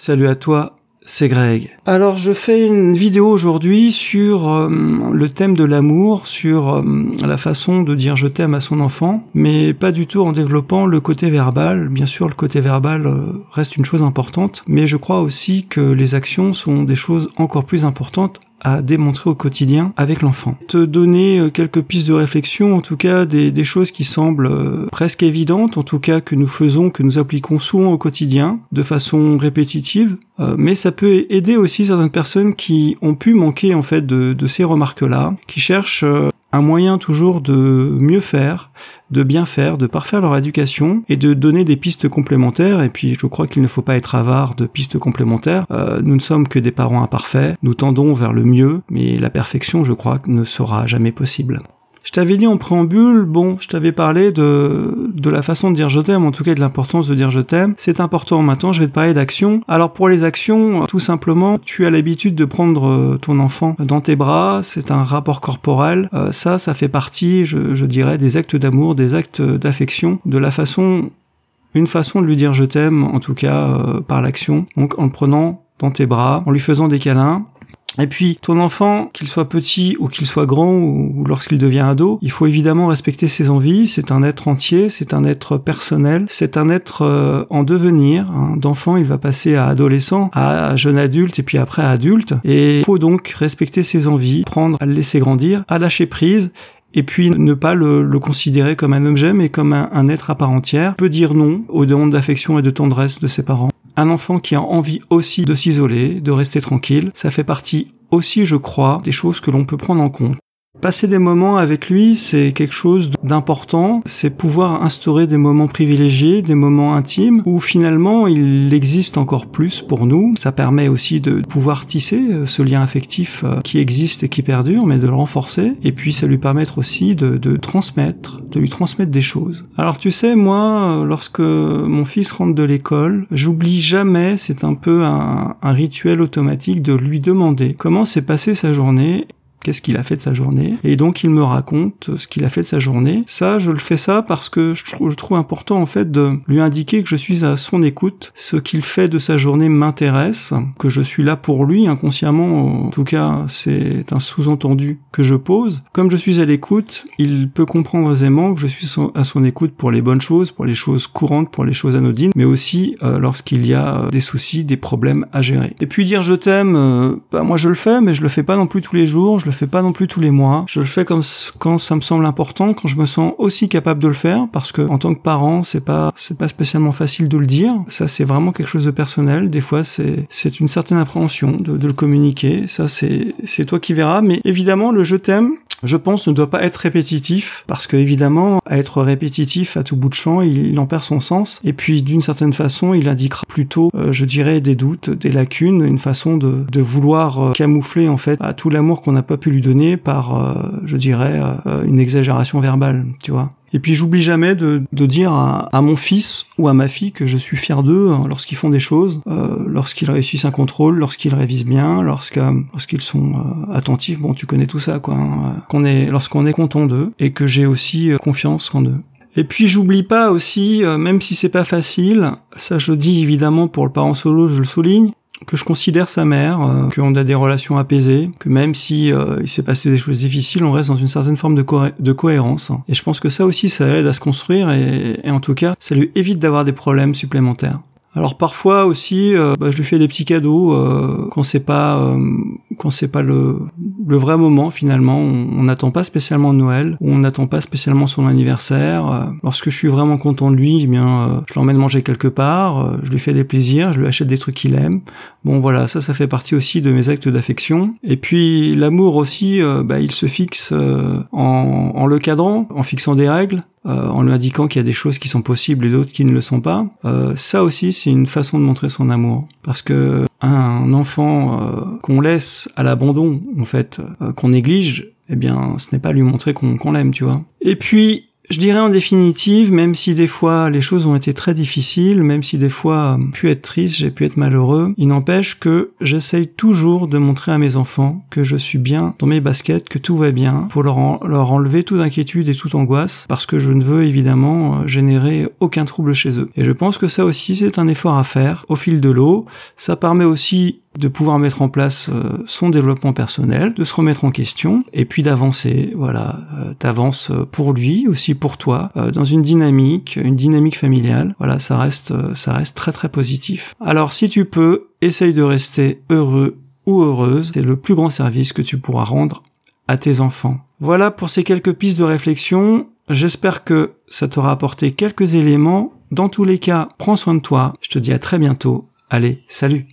Salut à toi, c'est Greg. Alors je fais une vidéo aujourd'hui sur euh, le thème de l'amour, sur euh, la façon de dire je t'aime à son enfant, mais pas du tout en développant le côté verbal. Bien sûr, le côté verbal euh, reste une chose importante, mais je crois aussi que les actions sont des choses encore plus importantes à démontrer au quotidien avec l'enfant. Te donner euh, quelques pistes de réflexion, en tout cas des, choses qui semblent euh, presque évidentes, en tout cas que nous faisons, que nous appliquons souvent au quotidien, de façon répétitive, euh, mais ça peut aider aussi certaines personnes qui ont pu manquer en fait de ces remarques-là, qui cherchent un moyen toujours de mieux faire, de bien faire, de parfaire leur éducation et de donner des pistes complémentaires. Et puis je crois qu'il ne faut pas être avare de pistes complémentaires. Euh, nous ne sommes que des parents imparfaits, nous tendons vers le mieux, mais la perfection, je crois, ne sera jamais possible. Je t'avais dit en préambule, bon, je t'avais parlé de, de la façon de dire je t'aime, en tout cas de l'importance de dire je t'aime. C'est important maintenant, je vais te parler d'actions. Alors pour les actions, tout simplement, tu as l'habitude de prendre euh, ton enfant dans tes bras, c'est un rapport corporel. Euh, ça, ça fait partie, je, je dirais, des actes d'amour, des actes d'affection, de la façon, une façon de lui dire je t'aime, en tout cas euh, par l'action. Donc en le prenant dans tes bras, en lui faisant des câlins, et puis, ton enfant, qu'il soit petit ou qu'il soit grand ou, lorsqu'il devient ado, il faut évidemment respecter ses envies. C'est un être entier, c'est un être personnel, c'est un être euh, en devenir. Hein. D'enfant, il va passer à adolescent, à jeune adulte et puis après à adulte. Et il faut donc respecter ses envies, prendre à le laisser grandir, à lâcher prise et puis ne pas le, le, considérer comme un objet mais comme un, un, être à part entière, peut dire non aux demandes d'affection et de tendresse de ses parents. Un enfant qui a envie aussi de s'isoler, de rester tranquille, ça fait partie aussi, je crois, des choses que l'on peut prendre en compte. Passer des moments avec lui, c'est quelque chose d'important. C'est pouvoir instaurer des moments privilégiés, des moments intimes, où finalement il existe encore plus pour nous. Ça permet aussi de pouvoir tisser euh, ce lien affectif euh, qui existe et qui perdure, mais de le renforcer. Et puis ça lui permettre aussi de, transmettre, de lui transmettre des choses. Alors tu sais, moi, euh, lorsque mon fils rentre de l'école, j'oublie jamais, c'est un peu un, un rituel automatique de lui demander comment s'est passée sa journée qu'est-ce qu'il a fait de sa journée. Et donc il me raconte ce qu'il a fait de sa journée. Ça, je le fais ça parce que je trouve, je trouve important en fait de lui indiquer que je suis à son écoute. Ce qu'il fait de sa journée m'intéresse, que je suis là pour lui inconsciemment. En tout cas, c'est un sous-entendu que je pose. Comme je suis à l'écoute, il peut comprendre aisément que je suis à son écoute pour les bonnes choses, pour les choses courantes, pour les choses anodines, mais aussi euh, lorsqu'il y a des soucis, des problèmes à gérer. Et puis dire je t'aime, euh, bah, moi je le fais, mais je le fais pas non plus tous les jours. Le fais pas non plus tous les mois. Je le fais comme quand ça me semble important, quand je me sens aussi capable de le faire, parce que en tant que parent, c'est pas c'est pas spécialement facile de le dire. Ça, c'est vraiment quelque chose de personnel. Des fois, c'est c'est une certaine appréhension de, de le communiquer. Ça, c'est c'est toi qui verras. Mais évidemment, le je t'aime, je pense, ne doit pas être répétitif, parce que évidemment, à être répétitif à tout bout de champ, il, en perd son sens. Et puis, d'une certaine façon, il indiquera plutôt, euh, je dirais, des doutes, des lacunes, une façon de, vouloir euh, camoufler en fait à tout l'amour qu'on n'a pas pu lui donner par, euh, je dirais, une exagération verbale, tu vois. Et puis j'oublie jamais de, de dire à, à, mon fils ou à ma fille que je suis fier d'eux hein, lorsqu'ils font des choses, euh, lorsqu'ils réussissent un contrôle, lorsqu'ils révisent bien, lorsqu'ils sont euh, attentifs. Bon, tu connais tout ça, quoi. Hein, qu'on est, lorsqu'on est content d'eux et que j'ai aussi euh, confiance en eux. Et puis j'oublie pas aussi, euh, même si c'est pas facile, ça je le dis évidemment pour le parent solo, je le souligne, que je considère sa mère, euh, qu'on a des relations apaisées, que même si euh, il s'est passé des choses difficiles, on reste dans une certaine forme de, cohérence. Et je pense que ça aussi, ça aide à se construire et en tout cas, ça lui évite d'avoir des problèmes supplémentaires. Alors parfois aussi, euh, bah, je lui fais des petits cadeaux euh, quand c'est pas euh, quand c'est pas le, le vrai moment finalement. On n'attend pas spécialement Noël, ou on n'attend pas spécialement son anniversaire. Euh, lorsque je suis vraiment content de lui, eh bien euh, je l'emmène manger quelque part, je lui fais des plaisirs, je lui achète des trucs qu'il aime. Bon voilà, ça ça fait partie aussi de mes actes d'affection. Et puis l'amour aussi, bah, il se fixe en, en le cadrant, en fixant des règles. Euh, en lui indiquant qu'il y a des choses qui sont possibles et d'autres qui ne le sont pas. Euh, ça aussi, c'est une façon de montrer son amour. Parce que un enfant euh, qu'on laisse à l'abandon, en fait, qu'on néglige, eh bien, ce n'est pas lui montrer qu'on l'aime, tu vois. Et puis, je dirais en définitive, même si des fois les choses ont été très difficiles, même si des fois j'ai pu être triste, j'ai pu être malheureux, il n'empêche que j'essaye toujours de montrer à mes enfants que je suis bien dans mes baskets, que tout va bien, pour leur, leur enlever toute inquiétude et toute angoisse, parce que je ne veux évidemment générer aucun trouble chez eux. Et je pense que ça aussi c'est un effort à faire au fil de l'eau. Ça permet aussi de pouvoir mettre en place euh, son développement personnel, de se remettre en question, et puis d'avancer. Voilà, euh, t'avances pour lui, aussi pour toi, euh, dans une dynamique, une dynamique familiale. Voilà, ça reste, ça reste très très positif. Alors si tu peux, essaye de rester heureux ou heureuse. C'est le plus grand service que tu pourras rendre à tes enfants. Voilà pour ces quelques pistes de réflexion. J'espère que ça t'aura apporté quelques éléments. Dans tous les cas, prends soin de toi. Je te dis à très bientôt. Allez, salut